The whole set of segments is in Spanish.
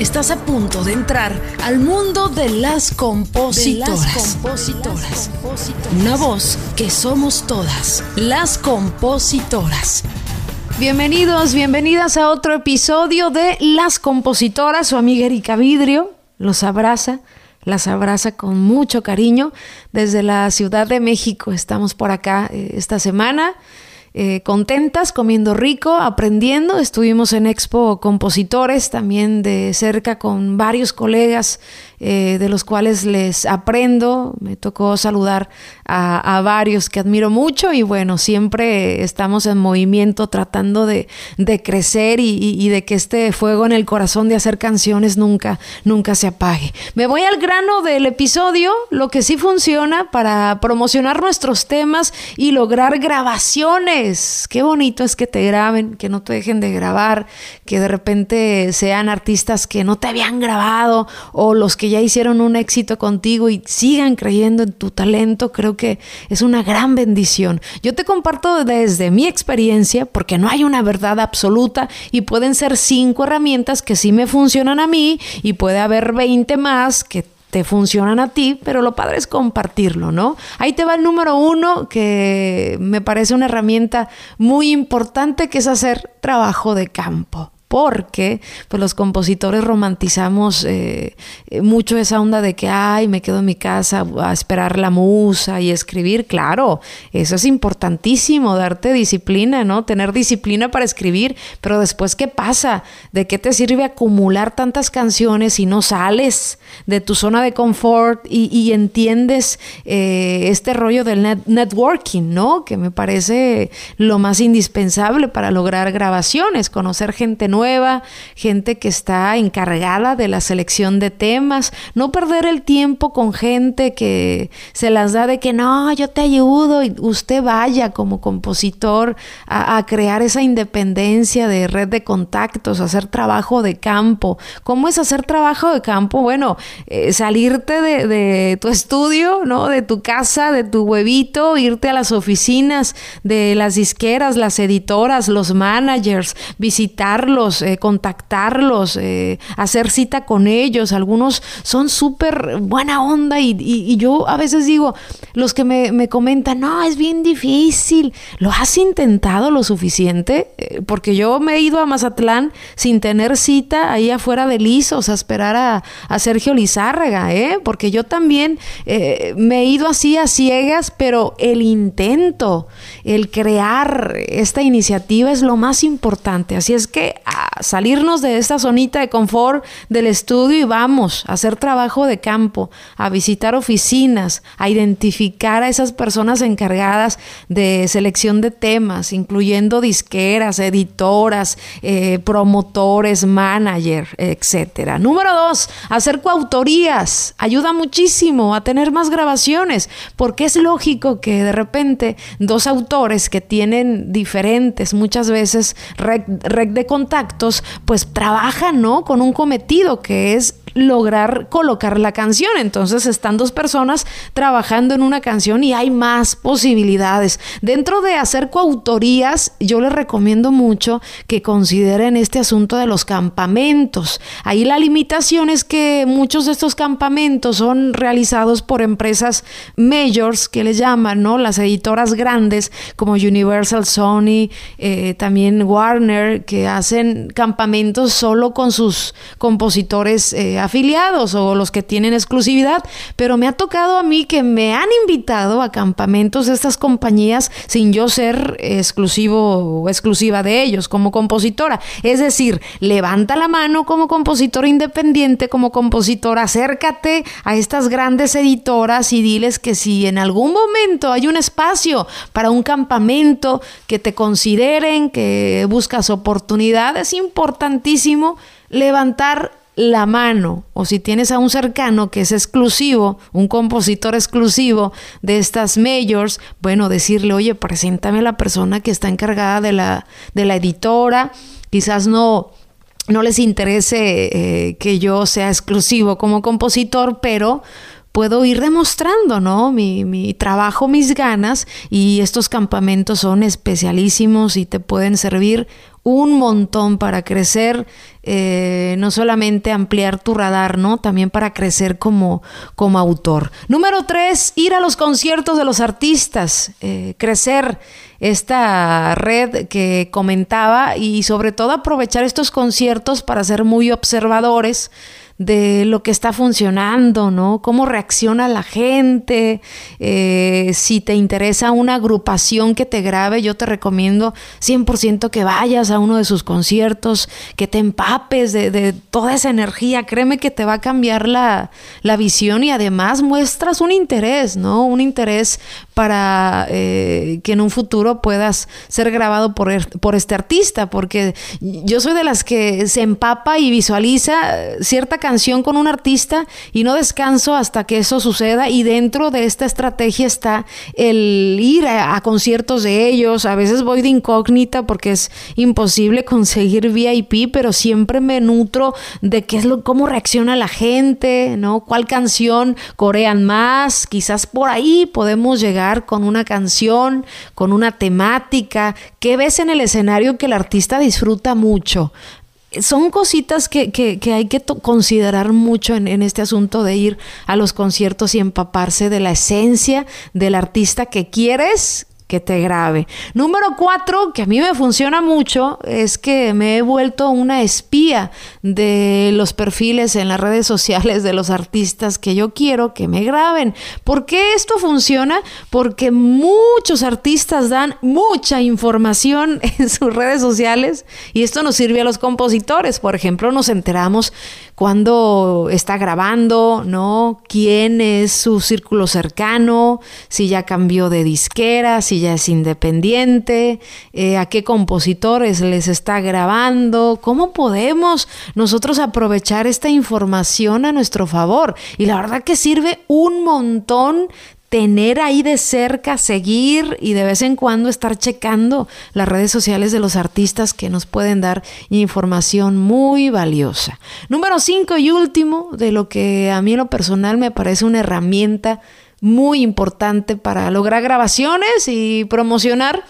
Estás a punto de entrar al mundo de las compositoras. Una voz que somos todas, las compositoras. Bienvenidos, bienvenidas a otro episodio de Las Compositoras. Su amiga Erika Vidrio los abraza, las abraza con mucho cariño desde la Ciudad de México. Estamos por acá eh, esta semana eh, contentas, comiendo rico, aprendiendo. Estuvimos en Expo Compositores también de cerca con varios colegas eh, de los cuales les aprendo. Me tocó saludar a, varios que admiro mucho y bueno, siempre estamos en movimiento tratando de, crecer y, de que este fuego en el corazón de hacer canciones nunca, nunca se apague. Me voy al grano del episodio, lo que sí funciona para promocionar nuestros temas y lograr grabaciones. Qué bonito es que te graben, que no te dejen de grabar, que de repente sean artistas que no te habían grabado o los que ya hicieron un éxito contigo y sigan creyendo en tu talento, creo que es una gran bendición. Yo te comparto desde mi experiencia, porque no hay una verdad absoluta y pueden ser cinco herramientas que sí me funcionan a mí y puede haber 20 más que te funcionan a ti, pero lo padre es compartirlo, ¿no? Ahí te va el número uno, que me parece una herramienta muy importante, que es hacer trabajo de campo porque pues los compositores romantizamos eh, eh, mucho esa onda de que, ay, me quedo en mi casa a esperar la musa y escribir. Claro, eso es importantísimo, darte disciplina, ¿no? Tener disciplina para escribir, pero después, ¿qué pasa? ¿De qué te sirve acumular tantas canciones si no sales de tu zona de confort y, entiendes eh, este rollo del networking, ¿no? Que me parece lo más indispensable para lograr grabaciones, conocer gente nueva gente que está encargada de la selección de temas, no perder el tiempo con gente que se las da de que no, yo te ayudo y usted vaya como compositor a, crear esa independencia de red de contactos, hacer trabajo de campo. ¿Cómo es hacer trabajo de campo? Bueno, eh, salirte de, de tu estudio, ¿no? De tu casa, de tu huevito, irte a las oficinas de las disqueras, las editoras, los managers, visitarlos eh, contactarlos, eh, hacer cita con ellos. Algunos son súper buena onda y, yo a veces digo, los que me, comentan, no, es bien difícil. ¿Lo has intentado lo suficiente? Eh, porque yo me he ido a Mazatlán sin tener cita ahí afuera de Lizos a esperar a, a Sergio Lizárraga, ¿eh? Porque yo también me he ido así a ciegas, pero el intento, el crear esta iniciativa es lo más importante. Así es que salirnos de esta zonita de confort del estudio y vamos a hacer trabajo de campo, a visitar oficinas, a identificar a esas personas encargadas de selección de temas, incluyendo disqueras, editoras, eh, promotores, manager, etcétera. Número dos, hacer coautorías. Ayuda muchísimo a tener más grabaciones, porque es lógico que de repente dos autores que tienen diferentes, muchas veces, red, red de contacto, pues trabajan, ¿no? Con un cometido que es lograr colocar la canción. Entonces están dos personas trabajando en una canción y hay más posibilidades. Dentro de hacer coautorías, yo les recomiendo mucho que consideren este asunto de los campamentos. Ahí la limitación es que muchos de estos campamentos son realizados por empresas majors que les llaman, ¿no? Las editoras grandes como Universal, Sony, eh, también Warner, que hacen campamentos solo con sus compositores. Eh, afiliados o los que tienen exclusividad, pero me ha tocado a mí que me han invitado a campamentos de estas compañías sin yo ser exclusivo o exclusiva de ellos como compositora. Es decir, levanta la mano como compositora independiente, como compositora, acércate a estas grandes editoras y diles que si en algún momento hay un espacio para un campamento, que te consideren, que buscas oportunidad, es importantísimo levantar la mano o si tienes a un cercano que es exclusivo, un compositor exclusivo de estas majors, bueno, decirle, oye, preséntame a la persona que está encargada de la, de la editora, quizás no no les interese eh, que yo sea exclusivo como compositor, pero puedo ir demostrando, ¿no? Mi, mi trabajo, mis ganas y estos campamentos son especialísimos y te pueden servir un montón para crecer, eh, no solamente ampliar tu radar, ¿no? También para crecer como, como autor. Número tres, ir a los conciertos de los artistas, eh, crecer esta red que comentaba y sobre todo aprovechar estos conciertos para ser muy observadores de lo que está funcionando, ¿no? Cómo reacciona la gente. Eh, si te interesa una agrupación que te grabe, yo te recomiendo 100% que vayas a uno de sus conciertos, que te empapes de, toda esa energía. Créeme que te va a cambiar la, visión y además muestras un interés, ¿no? Un interés para eh, que en un futuro puedas ser grabado por, er, por este artista, porque yo soy de las que se empapa y visualiza cierta cantidad canción con un artista y no descanso hasta que eso suceda y dentro de esta estrategia está el ir a, conciertos de ellos, a veces voy de incógnita porque es imposible conseguir VIP, pero siempre me nutro de qué es lo, cómo reacciona la gente, ¿no? ¿Cuál canción corean más? Quizás por ahí podemos llegar con una canción, con una temática, ¿qué ves en el escenario que el artista disfruta mucho? Son cositas que, que, hay que considerar mucho en, en, este asunto de ir a los conciertos y empaparse de la esencia del artista que quieres que te grabe. Número cuatro, que a mí me funciona mucho, es que me he vuelto una espía de los perfiles en las redes sociales de los artistas que yo quiero que me graben. ¿Por qué esto funciona? Porque muchos artistas dan mucha información en sus redes sociales y esto nos sirve a los compositores. Por ejemplo, nos enteramos cuándo está grabando, ¿no? ¿Quién es su círculo cercano? Si ya cambió de disquera, si ya es independiente, eh, a qué compositores les está grabando, cómo podemos nosotros aprovechar esta información a nuestro favor. Y la verdad que sirve un montón tener ahí de cerca, seguir y de vez en cuando estar checando las redes sociales de los artistas que nos pueden dar información muy valiosa. Número cinco y último, de lo que a mí en lo personal me parece una herramienta muy importante para lograr grabaciones y promocionar,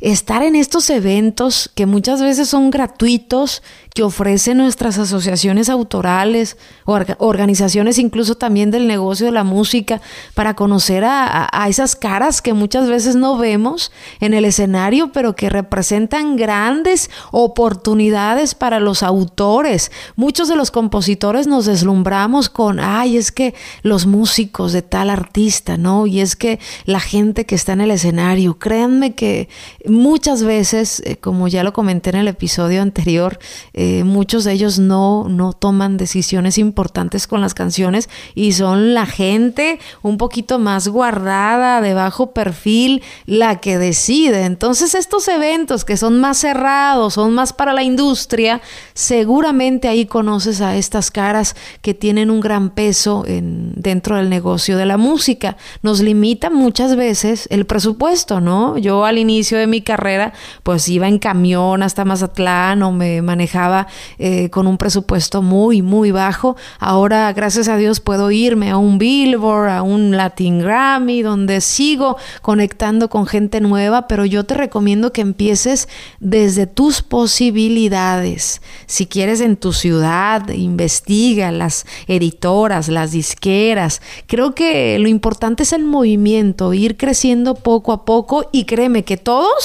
estar en estos eventos que muchas veces son gratuitos que ofrecen nuestras asociaciones autorales, organizaciones incluso también del negocio de la música, para conocer a, esas caras que muchas veces no vemos en el escenario, pero que representan grandes oportunidades para los autores. Muchos de los compositores nos deslumbramos con, ay, es que los músicos de tal artista, ¿no? Y es que la gente que está en el escenario, créanme que muchas veces, eh, como ya lo comenté en el episodio anterior, eh, muchos de ellos no, no toman decisiones importantes con las canciones y son la gente un poquito más guardada, de bajo perfil, la que decide. Entonces estos eventos que son más cerrados, son más para la industria, seguramente ahí conoces a estas caras que tienen un gran peso en, dentro del negocio de la música. Nos limita muchas veces el presupuesto, ¿no? Yo al inicio de mi carrera pues iba en camión hasta Mazatlán o me manejaba eh, con un presupuesto muy, muy bajo. Ahora, gracias a Dios, puedo irme a un Billboard, a un Latin Grammy, donde sigo conectando con gente nueva, pero yo te recomiendo que empieces desde tus posibilidades. Si quieres en tu ciudad, investiga las editoras, las disqueras. Creo que lo importante es el movimiento, ir creciendo poco a poco y créeme que todos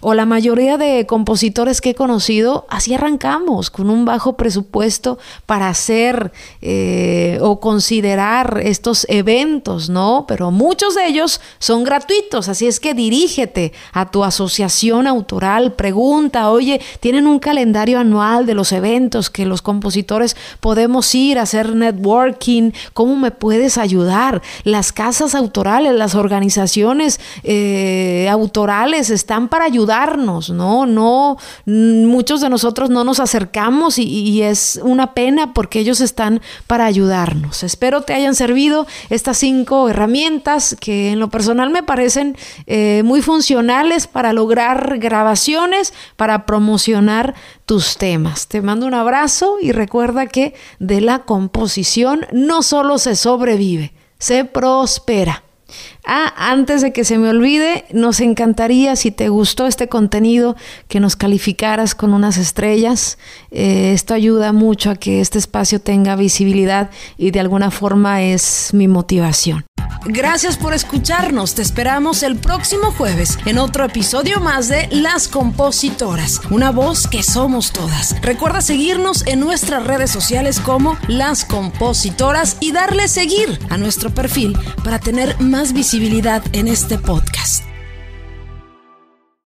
o la mayoría de compositores que he conocido, así arrancamos, con un bajo presupuesto para hacer eh, o considerar estos eventos, ¿no? Pero muchos de ellos son gratuitos, así es que dirígete a tu asociación autoral, pregunta, oye, ¿tienen un calendario anual de los eventos que los compositores podemos ir a hacer networking? ¿Cómo me puedes ayudar? Las casas autorales, las organizaciones eh, autorales están para ayudar darnos, ¿no? No, muchos de nosotros no nos acercamos y, es una pena porque ellos están para ayudarnos. Espero te hayan servido estas cinco herramientas que en lo personal me parecen eh, muy funcionales para lograr grabaciones, para promocionar tus temas. Te mando un abrazo y recuerda que de la composición no solo se sobrevive, se prospera. Ah, antes de que se me olvide, nos encantaría si te gustó este contenido que nos calificaras con unas estrellas. Eh, esto ayuda mucho a que este espacio tenga visibilidad y de alguna forma es mi motivación. Gracias por escucharnos. Te esperamos el próximo jueves en otro episodio más de Las Compositoras, una voz que somos todas. Recuerda seguirnos en nuestras redes sociales como Las Compositoras y darle seguir a nuestro perfil para tener más visibilidad en este podcast.